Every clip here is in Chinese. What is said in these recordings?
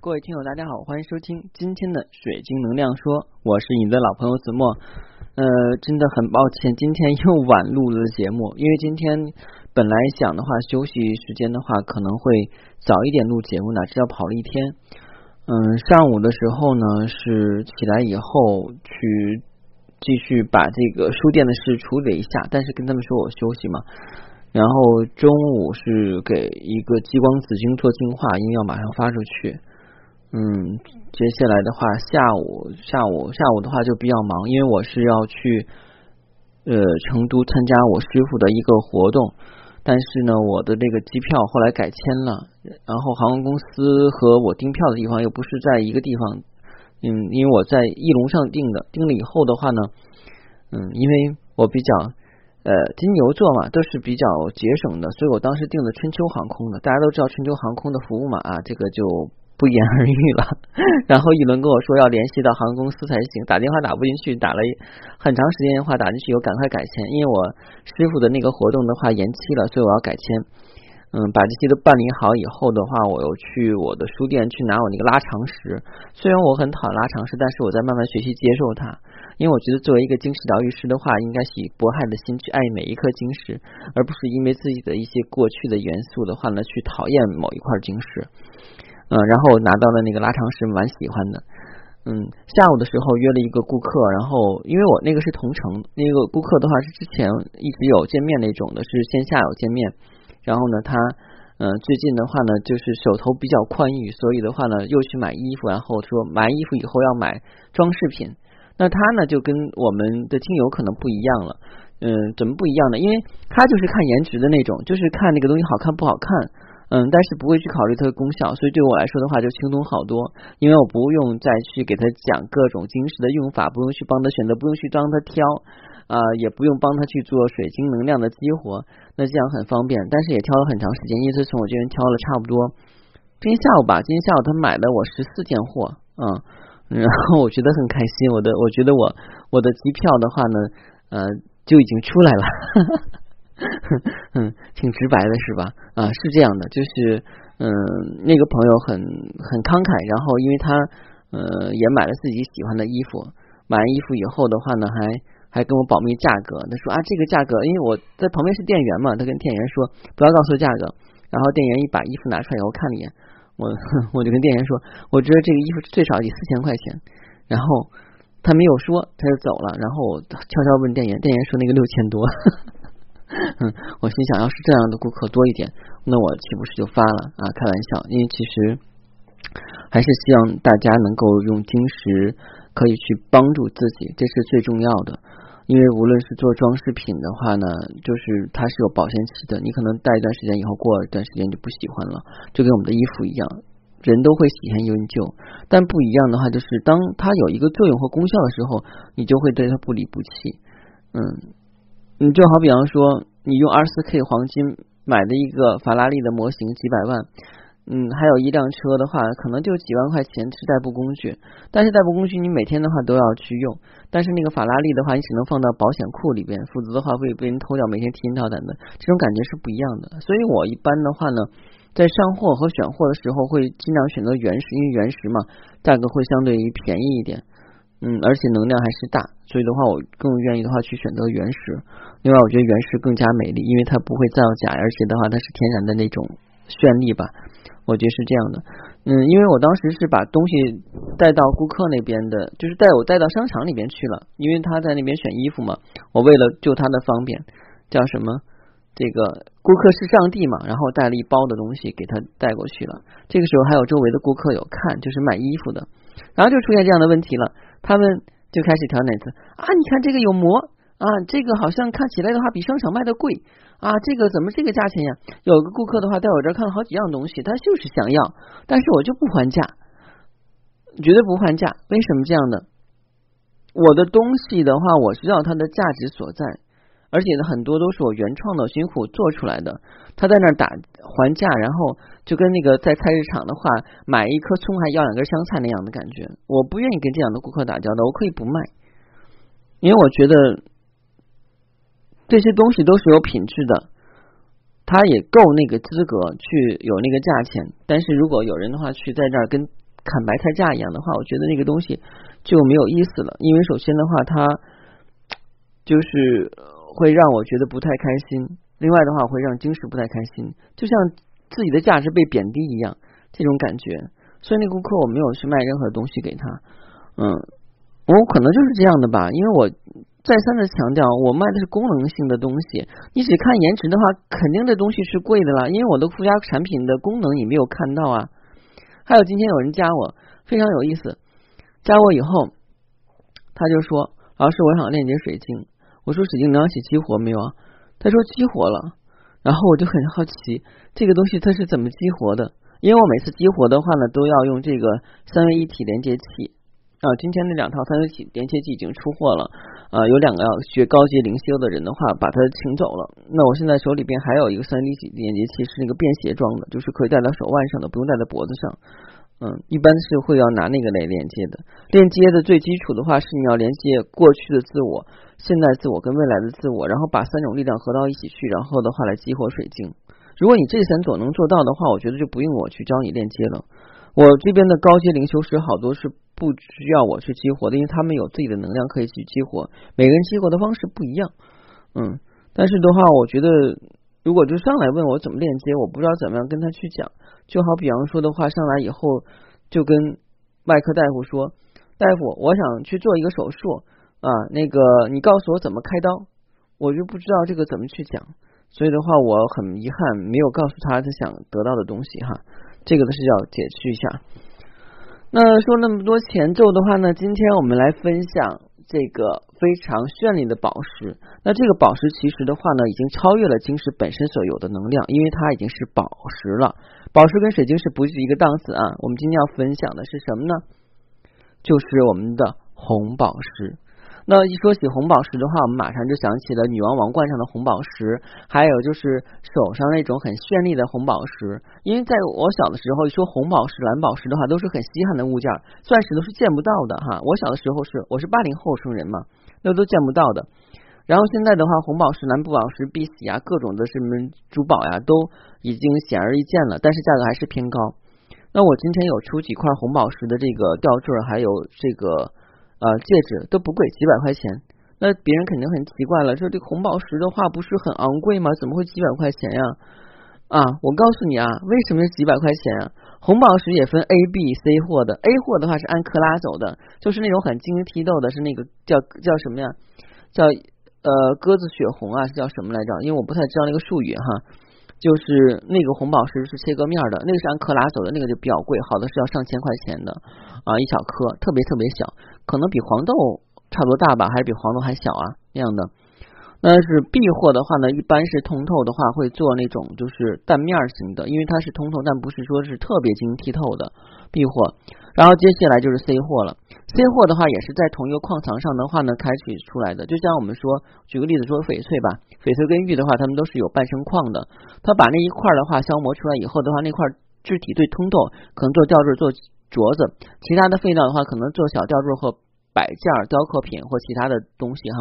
各位听友，大家好，欢迎收听今天的水晶能量说，我是你的老朋友子墨。呃，真的很抱歉，今天又晚录了节目，因为今天本来想的话，休息时间的话可能会早一点录节目，哪知道跑了一天。嗯，上午的时候呢，是起来以后去继续把这个书店的事处理一下，但是跟他们说我休息嘛。然后中午是给一个激光紫晶做净化，因为要马上发出去。嗯，接下来的话，下午下午下午的话就比较忙，因为我是要去呃成都参加我师傅的一个活动，但是呢，我的这个机票后来改签了，然后航空公司和我订票的地方又不是在一个地方，嗯，因为我在翼龙上订的，订了以后的话呢，嗯，因为我比较呃金牛座嘛，都是比较节省的，所以我当时订的春秋航空的，大家都知道春秋航空的服务嘛啊，这个就。不言而喻了。然后一轮跟我说要联系到航空公司才行，打电话打不进去，打了很长时间电话打进去，又赶快改签，因为我师傅的那个活动的话延期了，所以我要改签。嗯，把这些都办理好以后的话，我又去我的书店去拿我那个拉长石。虽然我很讨厌拉长石，但是我在慢慢学习接受它，因为我觉得作为一个晶石疗愈师的话，应该是以博爱的心去爱每一颗晶石，而不是因为自己的一些过去的元素的话呢，去讨厌某一块晶石。嗯，然后拿到了那个拉长石，蛮喜欢的。嗯，下午的时候约了一个顾客，然后因为我那个是同城，那个顾客的话是之前一直有见面那种的，是线下有见面。然后呢，他嗯最近的话呢，就是手头比较宽裕，所以的话呢，又去买衣服，然后说买衣服以后要买装饰品。那他呢就跟我们的听友可能不一样了。嗯，怎么不一样呢？因为他就是看颜值的那种，就是看那个东西好看不好看。嗯，但是不会去考虑它的功效，所以对我来说的话就轻松好多，因为我不用再去给他讲各种晶石的用法，不用去帮他选择，不用去帮他挑啊，也不用帮他去做水晶能量的激活，那这样很方便。但是也挑了很长时间，因此从我这边挑了差不多今天下午吧，今天下午他买了我十四件货，嗯，然后我觉得很开心，我的我觉得我我的机票的话呢，呃，就已经出来了。嗯，挺直白的是吧？啊，是这样的，就是嗯，那个朋友很很慷慨，然后因为他呃也买了自己喜欢的衣服，买完衣服以后的话呢，还还跟我保密价格，他说啊这个价格，因为我在旁边是店员嘛，他跟店员说不要告诉价格，然后店员一把衣服拿出来以后看了一眼，我 我就跟店员说，我觉得这个衣服最少得四千块钱，然后他没有说，他就走了，然后我悄悄问店员，店员说那个六千多。嗯，我心想，要是这样的顾客多一点，那我岂不是就发了啊？开玩笑，因为其实还是希望大家能够用晶石可以去帮助自己，这是最重要的。因为无论是做装饰品的话呢，就是它是有保鲜期的，你可能戴一段时间以后，过一段时间就不喜欢了，就跟我们的衣服一样，人都会喜新厌旧。但不一样的话，就是当它有一个作用和功效的时候，你就会对它不离不弃。嗯。你就好比方说，你用二四 K 黄金买的一个法拉利的模型几百万，嗯，还有一辆车的话，可能就几万块钱是代步工具。但是代步工具你每天的话都要去用，但是那个法拉利的话，你只能放到保险库里边，否则的话会被人偷掉，每天提心吊胆的，这种感觉是不一样的。所以我一般的话呢，在上货和选货的时候，会尽量选择原石，因为原石嘛，价格会相对于便宜一点。嗯，而且能量还是大，所以的话，我更愿意的话去选择原石。另外，我觉得原石更加美丽，因为它不会造假，而且的话，它是天然的那种绚丽吧。我觉得是这样的。嗯，因为我当时是把东西带到顾客那边的，就是带我带到商场里边去了，因为他在那边选衣服嘛。我为了就他的方便，叫什么？这个顾客是上帝嘛，然后带了一包的东西给他带过去了。这个时候还有周围的顾客有看，就是买衣服的，然后就出现这样的问题了。他们就开始调奶子啊！你看这个有膜啊，这个好像看起来的话比商场卖的贵啊，这个怎么这个价钱呀？有个顾客的话在我这儿看了好几样东西，他就是想要，但是我就不还价，绝对不还价。为什么这样的？我的东西的话，我知道它的价值所在。而且呢，很多都是我原创的辛苦做出来的。他在那儿打还价，然后就跟那个在菜市场的话，买一颗葱还要两根香菜那样的感觉。我不愿意跟这样的顾客打交道，我可以不卖，因为我觉得这些东西都是有品质的，他也够那个资格去有那个价钱。但是如果有人的话去在这儿跟砍白菜价一样的话，我觉得那个东西就没有意思了。因为首先的话，他就是会让我觉得不太开心；另外的话，会让精神不太开心，就像自己的价值被贬低一样，这种感觉。所以那顾客我没有去卖任何东西给他，嗯，我可能就是这样的吧，因为我再三的强调，我卖的是功能性的东西，你只看颜值的话，肯定这东西是贵的了，因为我的附加产品的功能你没有看到啊。还有今天有人加我，非常有意思，加我以后，他就说：“老师，我想链接水晶。”我说：“水晶能起激活没有啊？”他说：“激活了。”然后我就很好奇，这个东西它是怎么激活的？因为我每次激活的话呢，都要用这个三位一体连接器啊。今天那两套三位一体连接器已经出货了啊，有两个要学高级灵修的人的话，把它请走了。那我现在手里边还有一个三位一体连接器，是那个便携装的，就是可以戴在手腕上的，不用戴在脖子上。嗯，一般是会要拿那个来连接的。链接的最基础的话是你要连接过去的自我、现在自我跟未来的自我，然后把三种力量合到一起去，然后的话来激活水晶。如果你这三种能做到的话，我觉得就不用我去教你链接了。我这边的高阶灵修师好多是不需要我去激活的，因为他们有自己的能量可以去激活。每个人激活的方式不一样，嗯。但是的话，我觉得如果就上来问我怎么链接，我不知道怎么样跟他去讲。就好比方说的话，上来以后就跟外科大夫说：“大夫，我想去做一个手术啊，那个你告诉我怎么开刀。”我就不知道这个怎么去讲。所以的话，我很遗憾没有告诉他他想得到的东西哈，这个的是要解释一下。那说那么多前奏的话呢，今天我们来分享这个非常绚丽的宝石。那这个宝石其实的话呢，已经超越了晶石本身所有的能量，因为它已经是宝石了。宝石跟水晶是不是一个档次啊？我们今天要分享的是什么呢？就是我们的红宝石。那一说起红宝石的话，我们马上就想起了女王王冠上的红宝石，还有就是手上那种很绚丽的红宝石。因为在我小的时候，一说红宝石、蓝宝石的话，都是很稀罕的物件，钻石都是见不到的哈。我小的时候是我是八零后生人嘛，那都见不到的。然后现在的话，红宝石、蓝宝石、碧玺啊，各种的什么珠宝呀，都已经显而易见了，但是价格还是偏高。那我今天有出几块红宝石的这个吊坠，还有这个。呃，戒指都不贵，几百块钱。那别人肯定很奇怪了，说这红宝石的话不是很昂贵吗？怎么会几百块钱呀？啊，我告诉你啊，为什么是几百块钱啊？红宝石也分 A、B、C 货的，A 货的话是按克拉走的，就是那种很晶莹剔透的，是那个叫叫什么呀？叫呃鸽子血红啊，是叫什么来着？因为我不太知道那个术语哈。就是那个红宝石是切割面的，那个是按克拉走的，那个就比较贵，好的是要上千块钱的啊，一小颗，特别特别小，可能比黄豆差不多大吧，还是比黄豆还小啊那样的。那是 B 货的话呢，一般是通透的话会做那种就是蛋面型的，因为它是通透，但不是说是特别晶莹剔透的 B 货。然后接下来就是 C 货了。C 货的话也是在同一个矿藏上的话呢开取出来的，就像我们说，举个例子说翡翠吧，翡翠跟玉的话，它们都是有半生矿的。它把那一块的话消磨出来以后的话，那块质体最通透，可能做吊坠、做镯子，其他的废料的话，可能做小吊坠和摆件、雕刻品或其他的东西哈。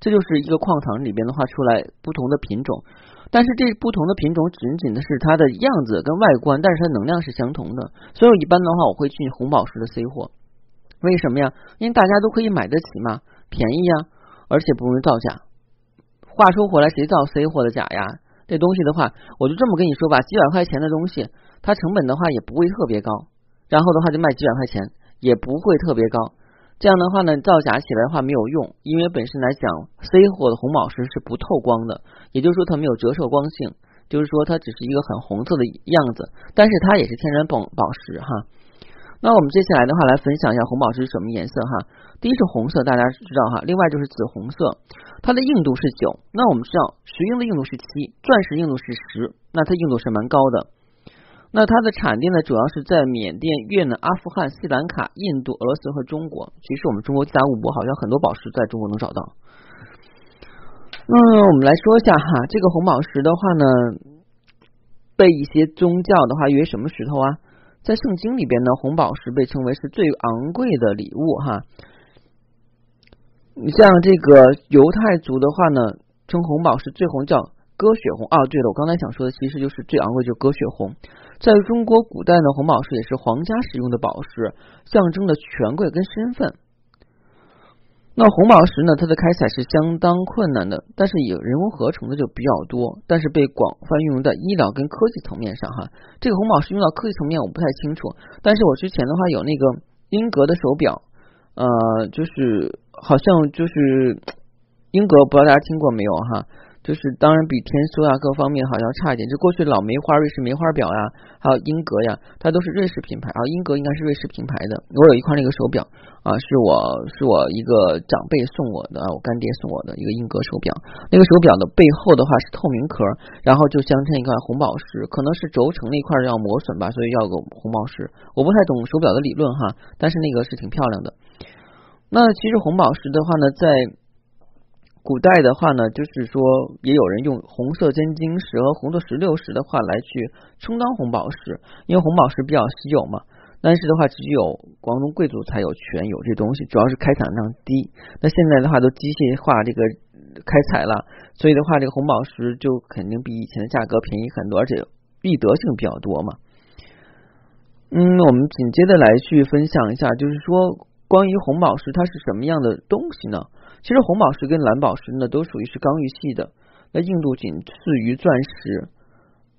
这就是一个矿藏里边的话出来不同的品种，但是这不同的品种仅仅的是它的样子跟外观，但是它能量是相同的。所以一般的话，我会去红宝石的 C 货。为什么呀？因为大家都可以买得起嘛，便宜呀，而且不容易造假。话说回来，谁造 C 货的假呀？这东西的话，我就这么跟你说吧，几百块钱的东西，它成本的话也不会特别高，然后的话就卖几百块钱，也不会特别高。这样的话呢，造假起来的话没有用，因为本身来讲，C 货的红宝石是不透光的，也就是说它没有折射光性，就是说它只是一个很红色的样子，但是它也是天然宝宝石哈。那我们接下来的话来分享一下红宝石是什么颜色哈。第一是红色，大家知道哈。另外就是紫红色，它的硬度是九。那我们知道石英的硬度是七，钻石硬度是十，那它硬度是蛮高的。那它的产地呢，主要是在缅甸、越南、阿富汗、斯里兰卡、印度、俄罗斯和中国。其实我们中国地大物博，好像很多宝石在中国能找到。嗯，我们来说一下哈，这个红宝石的话呢，被一些宗教的话约什么石头啊？在圣经里边呢，红宝石被称为是最昂贵的礼物哈。你像这个犹太族的话呢，称红宝石最红叫鸽血红。啊，对了，我刚才想说的其实就是最昂贵就鸽血红。在中国古代呢，红宝石也是皇家使用的宝石，象征着权贵跟身份。那红宝石呢，它的开采是相当困难的，但是以人工合成的就比较多，但是被广泛运用在医疗跟科技层面上哈。这个红宝石用到科技层面我不太清楚，但是我之前的话有那个英格的手表，呃，就是好像就是英格，不知道大家听过没有哈？就是当然比天梭啊各方面好像差一点，就过去老梅花瑞士梅花表呀，还有英格呀，它都是瑞士品牌啊，英格应该是瑞士品牌的。我有一块那个手表啊，是我是我一个长辈送我的，我干爹送我的一个英格手表。那个手表的背后的话是透明壳，然后就镶嵌一块红宝石，可能是轴承那块要磨损吧，所以要个红宝石。我不太懂手表的理论哈，但是那个是挺漂亮的。那其实红宝石的话呢，在古代的话呢，就是说也有人用红色尖晶石和红色石榴石的话来去充当红宝石，因为红宝石比较稀有嘛。但是的话，只有广东贵族才有权有这东西，主要是开采量低。那现在的话都机械化这个开采了，所以的话这个红宝石就肯定比以前的价格便宜很多，而且易得性比较多嘛。嗯，我们紧接着来去分享一下，就是说关于红宝石它是什么样的东西呢？其实红宝石跟蓝宝石呢，都属于是刚玉系的，那硬度仅次于钻石，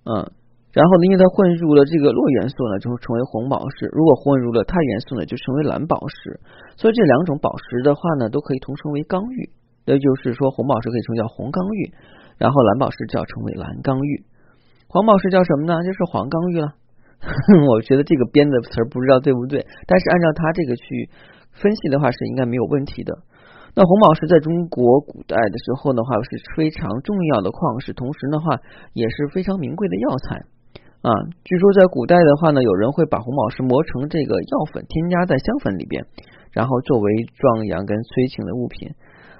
嗯，然后呢，因为它混入了这个铬元素呢，就会成为红宝石；如果混入了钛元素呢，就成为蓝宝石。所以这两种宝石的话呢，都可以统称为刚玉，也就是说红宝石可以称叫红刚玉，然后蓝宝石就要称为蓝刚玉。黄宝石叫什么呢？就是黄刚玉了。我觉得这个编的词儿不知道对不对，但是按照它这个去分析的话，是应该没有问题的。那红宝石在中国古代的时候的话是非常重要的矿石，同时的话也是非常名贵的药材啊。据说在古代的话呢，有人会把红宝石磨成这个药粉，添加在香粉里边，然后作为壮阳跟催情的物品。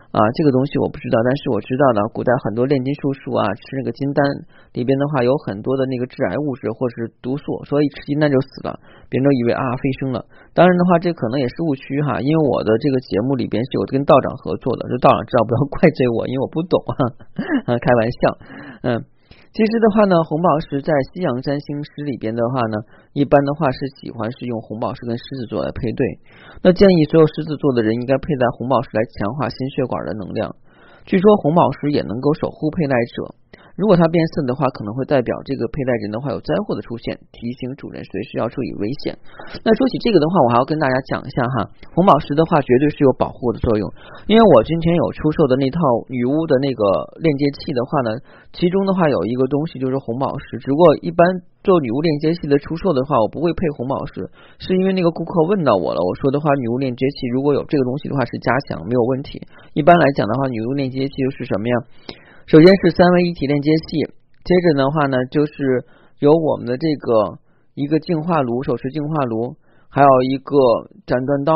啊，这个东西我不知道，但是我知道呢，古代很多炼金术数啊，吃那个金丹里边的话有很多的那个致癌物质或者是毒素，所以吃金丹就死了，别人都以为啊飞升了。当然的话，这可能也是误区哈，因为我的这个节目里边是有跟道长合作的，这道长知道不要怪罪我，因为我不懂哈，啊开玩笑，嗯。其实的话呢，红宝石在西洋占星师里边的话呢，一般的话是喜欢是用红宝石跟狮子座来配对。那建议所有狮子座的人应该佩戴红宝石来强化心血管的能量。据说红宝石也能够守护佩戴者。如果它变色的话，可能会代表这个佩戴人的话有灾祸的出现，提醒主人随时要注意危险。那说起这个的话，我还要跟大家讲一下哈，红宝石的话绝对是有保护的作用。因为我今天有出售的那套女巫的那个链接器的话呢，其中的话有一个东西就是红宝石。只不过一般做女巫链接器的出售的话，我不会配红宝石，是因为那个顾客问到我了，我说的话女巫链接器如果有这个东西的话是加强没有问题。一般来讲的话，女巫链接器又是什么呀？首先是三位一体链接器，接着的话呢，就是有我们的这个一个净化炉，手持净化炉，还有一个斩断刀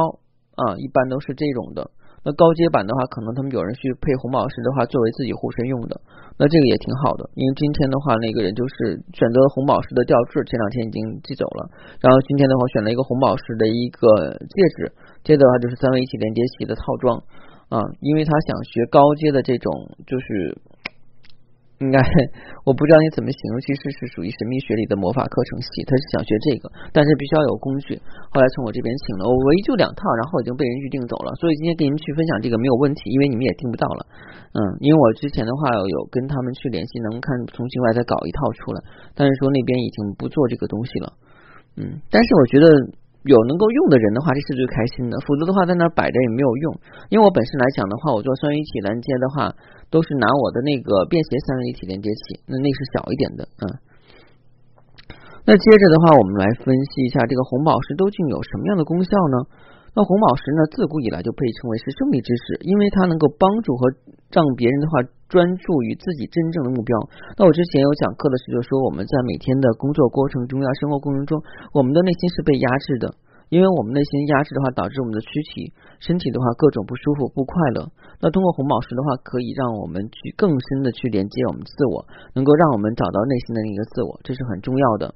啊，一般都是这种的。那高阶版的话，可能他们有人去配红宝石的话，作为自己护身用的，那这个也挺好的。因为今天的话，那个人就是选择了红宝石的吊坠，前两天已经寄走了。然后今天的话，选了一个红宝石的一个戒指，接着的话就是三位一体连接器的套装啊，因为他想学高阶的这种，就是。应该我不知道你怎么形容，其实是属于神秘学里的魔法课程系。他是想学这个，但是必须要有工具。后来从我这边请了，我唯一就两套，然后已经被人预定走了。所以今天跟您去分享这个没有问题，因为你们也订不到了。嗯，因为我之前的话有跟他们去联系，能看从境外再搞一套出来，但是说那边已经不做这个东西了。嗯，但是我觉得。有能够用的人的话，这是最开心的。否则的话，在那摆着也没有用。因为我本身来讲的话，我做三位一体连接的话，都是拿我的那个便携三位一体连接器，那那是小一点的，啊。那接着的话，我们来分析一下这个红宝石究竟有什么样的功效呢？那红宝石呢，自古以来就被称为是胜利之石，因为它能够帮助和让别人的话专注于自己真正的目标。那我之前有讲课的时候说，我们在每天的工作过程中呀、生活过程中，我们的内心是被压制的，因为我们内心压制的话，导致我们的躯体、身体的话各种不舒服、不快乐。那通过红宝石的话，可以让我们去更深的去连接我们自我，能够让我们找到内心的那个自我，这是很重要的。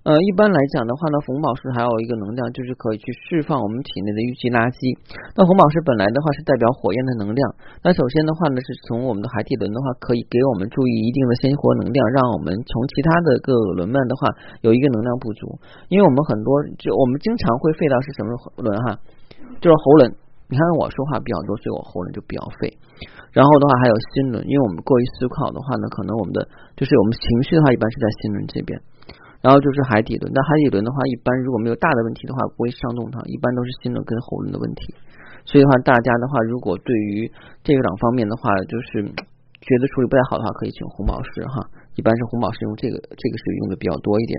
呃，一般来讲的话呢，红宝石还有一个能量，就是可以去释放我们体内的淤积垃圾。那红宝石本来的话是代表火焰的能量。那首先的话呢，是从我们的海底轮的话，可以给我们注意一定的鲜活能量，让我们从其他的各个轮脉的话有一个能量不足。因为我们很多就我们经常会废到是什么轮哈，就是喉轮。你看我说话比较多，所以我喉咙就比较废。然后的话还有心轮，因为我们过于思考的话呢，可能我们的就是我们情绪的话，一般是在心轮这边。然后就是海底轮，那海底轮的话，一般如果没有大的问题的话，不会伤动它，一般都是心轮跟喉轮的问题。所以的话，大家的话，如果对于这个两方面的话，就是觉得处理不太好的话，可以请红宝石哈。一般是红宝石用这个，这个是用的比较多一点。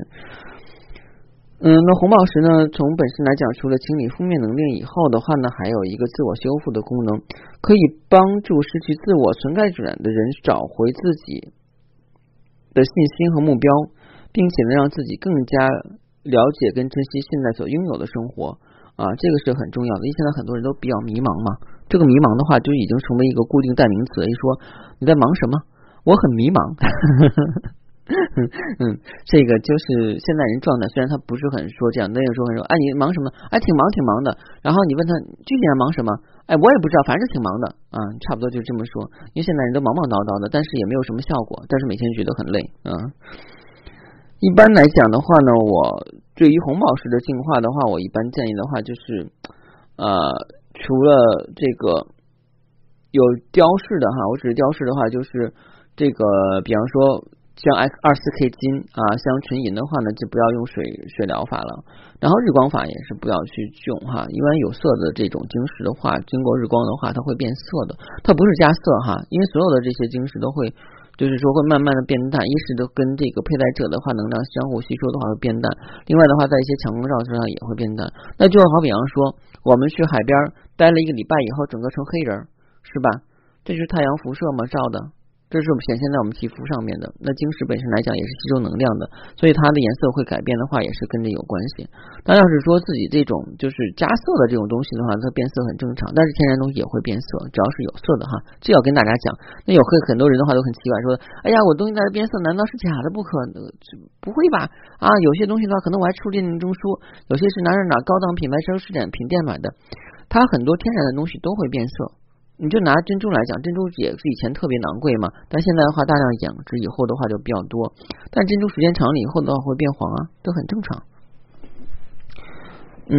嗯，那红宝石呢，从本身来讲，除了清理负面能量以后的话呢，还有一个自我修复的功能，可以帮助失去自我存在感的人找回自己的信心和目标。并且能让自己更加了解跟珍惜现在所拥有的生活啊，这个是很重要的。因为现在很多人都比较迷茫嘛，这个迷茫的话就已经成为一个固定代名词。一说你在忙什么，我很迷茫。嗯，这个就是现在人状态。虽然他不是很说这样，那个时候很说，哎，你忙什么？哎，挺忙，挺忙的。然后你问他具体在忙什么？哎，我也不知道，反正挺忙的啊，差不多就这么说。因为现在人都忙忙叨叨的，但是也没有什么效果，但是每天觉得很累啊。一般来讲的话呢，我对于红宝石的净化的话，我一般建议的话就是，呃，除了这个有雕饰的哈，我只是雕饰的话就是这个，比方说像 X 二四 K 金啊，像纯银的话呢，就不要用水水疗法了。然后日光法也是不要去用哈，一般有色的这种晶石的话，经过日光的话，它会变色的，它不是加色哈，因为所有的这些晶石都会。就是说会慢慢的变淡，一是都跟这个佩戴者的话能量相互吸收的话会变淡，另外的话在一些强光照身上也会变淡。那就好比方说，我们去海边待了一个礼拜以后，整个成黑人，是吧？这就是太阳辐射嘛？照的？这是显现在我们皮肤上面的。那晶石本身来讲也是吸收能量的，所以它的颜色会改变的话，也是跟这有关系。但要是说自己这种就是加色的这种东西的话，它变色很正常。但是天然东西也会变色，只要是有色的哈，这要跟大家讲。那有会很多人的话都很奇怪，说：“哎呀，我东西在这变色，难道是假的不可能？不会吧？啊，有些东西的话，可能我还出鉴定证书，有些是哪哪哪高档品牌奢侈品品店买的，它很多天然的东西都会变色。”你就拿珍珠来讲，珍珠也是以前特别昂贵嘛，但现在的话大量养殖以后的话就比较多，但珍珠时间长了以后的话会变黄啊，都很正常。嗯，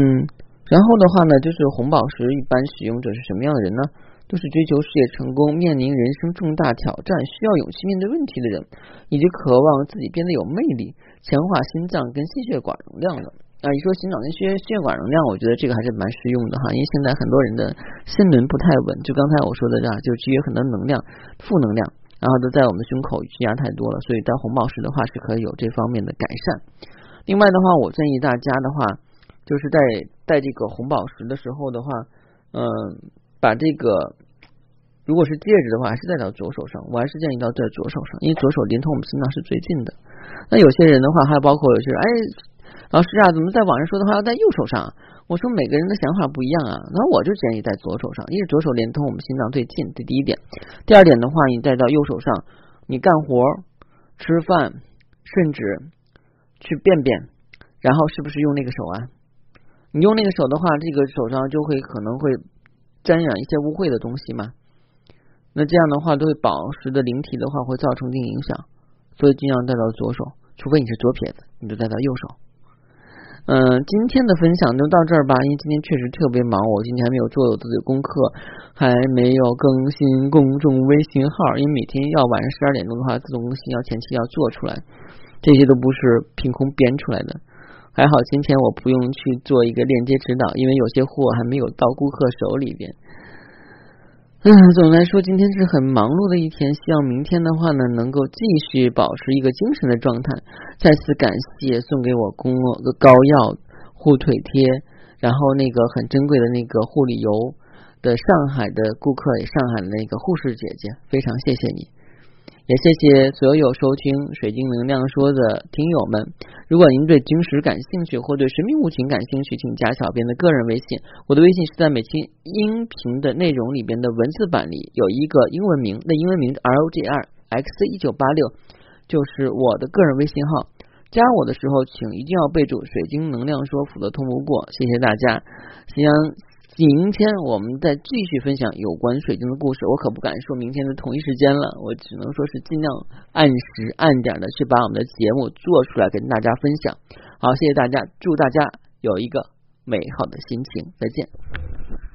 然后的话呢，就是红宝石一般使用者是什么样的人呢？都是追求事业成功、面临人生重大挑战、需要勇气面对问题的人，以及渴望自己变得有魅力、强化心脏跟心血管容量的。啊，一说心脑跟血血管能量，我觉得这个还是蛮实用的哈，因为现在很多人的心轮不太稳，就刚才我说的这样，就积约很多能量、负能量，然后都在我们的胸口积压太多了，所以戴红宝石的话是可以有这方面的改善。另外的话，我建议大家的话，就是在戴这个红宝石的时候的话，嗯，把这个如果是戒指的话，还是戴到左手上，我还是建议到戴左手上，因为左手连同我们心脏是最近的。那有些人的话，还包括有些人，哎。老师啊，怎么在网上说的话要在右手上？我说每个人的想法不一样啊，那我就建议在左手上，因为左手连通我们心脏最近，这第一点。第二点的话，你带到右手上，你干活、吃饭，甚至去便便，然后是不是用那个手啊？你用那个手的话，这个手上就会可能会沾染一些污秽的东西嘛。那这样的话，对宝石的灵体的话会造成一定影响，所以尽量戴到左手，除非你是左撇子，你就戴到右手。嗯，今天的分享就到这儿吧，因为今天确实特别忙，我今天还没有做我自己的功课，还没有更新公众微信号，因为每天要晚上十二点钟的话自动更新，要前期要做出来，这些都不是凭空编出来的。还好今天我不用去做一个链接指导，因为有些货还没有到顾客手里边。嗯，总的来说，今天是很忙碌的一天。希望明天的话呢，能够继续保持一个精神的状态。再次感谢送给我供个膏药、护腿贴，然后那个很珍贵的那个护理油的上海的顾客，上海的那个护士姐姐，非常谢谢你。也谢谢所有收听《水晶能量说》的听友们。如果您对晶石感兴趣，或对神秘物品感兴趣，请加小编的个人微信。我的微信是在每期音频的内容里边的文字版里有一个英文名，那英文名 R O G R X 一九八六，就是我的个人微信号。加我的时候，请一定要备注“水晶能量说”，否则通不过。谢谢大家。希望明天我们再继续分享有关水晶的故事。我可不敢说明天的同一时间了，我只能说是尽量按时按点的去把我们的节目做出来跟大家分享。好，谢谢大家，祝大家有一个美好的心情，再见。